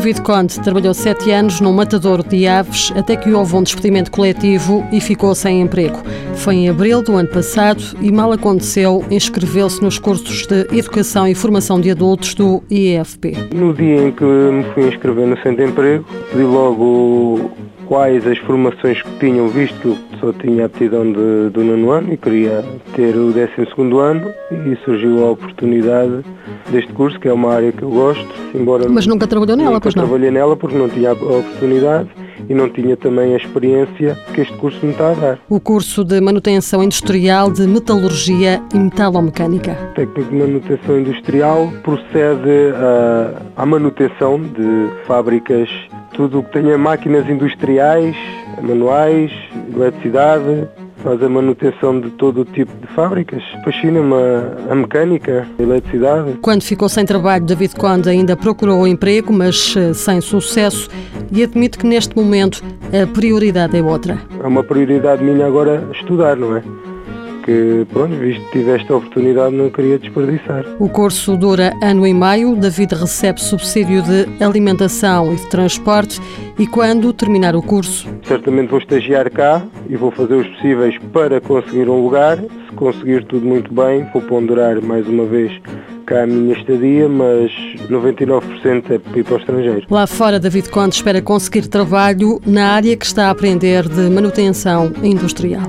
David Conte trabalhou sete anos num matadouro de aves até que houve um despedimento coletivo e ficou sem emprego. Foi em abril do ano passado e mal aconteceu, inscreveu-se nos cursos de Educação e Formação de Adultos do IEFP. No dia em que me fui inscrever no Centro de Emprego, pedi logo quais as formações que tinham visto que eu só tinha aptidão de, do nono ano e queria ter o décimo segundo ano e surgiu a oportunidade deste curso, que é uma área que eu gosto, embora... Mas nunca trabalhou nela, nunca pois não? trabalhei nela porque não tinha a oportunidade e não tinha também a experiência que este curso me está a dar. O curso de Manutenção Industrial de Metalurgia e Metalomecânica. O técnico de manutenção industrial procede à, à manutenção de fábricas, tudo o que tenha máquinas industriais, manuais, eletricidade, faz a manutenção de todo o tipo de fábricas. Fascina-me a, a mecânica, a eletricidade. Quando ficou sem trabalho, David Conde ainda procurou emprego, mas eh, sem sucesso, e admite que neste momento a prioridade é outra. É uma prioridade minha agora estudar, não é? Que, pronto, visto que tive esta oportunidade, não queria desperdiçar. O curso dura ano e meio, David recebe subsídio de alimentação e de transporte e quando terminar o curso, Certamente vou estagiar cá e vou fazer os possíveis para conseguir um lugar. Se conseguir tudo muito bem, vou ponderar mais uma vez cá a minha estadia, mas 99% é para ir para o estrangeiro. lá fora David Conde espera conseguir trabalho na área que está a aprender de manutenção industrial.